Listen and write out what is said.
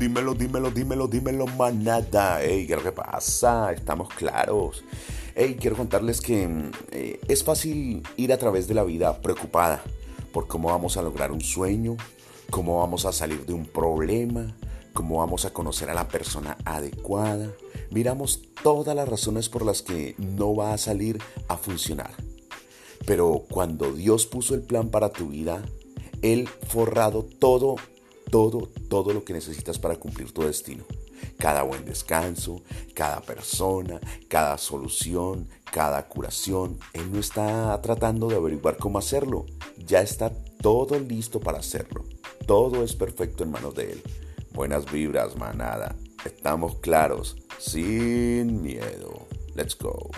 Dímelo, dímelo, dímelo, dímelo, manada. Ey, ¿qué pasa? Estamos claros. Ey, quiero contarles que mm, eh, es fácil ir a través de la vida preocupada por cómo vamos a lograr un sueño, cómo vamos a salir de un problema, cómo vamos a conocer a la persona adecuada. Miramos todas las razones por las que no va a salir a funcionar. Pero cuando Dios puso el plan para tu vida, Él forrado todo todo, todo lo que necesitas para cumplir tu destino. Cada buen descanso, cada persona, cada solución, cada curación. Él no está tratando de averiguar cómo hacerlo. Ya está todo listo para hacerlo. Todo es perfecto en manos de Él. Buenas vibras, manada. Estamos claros, sin miedo. Let's go.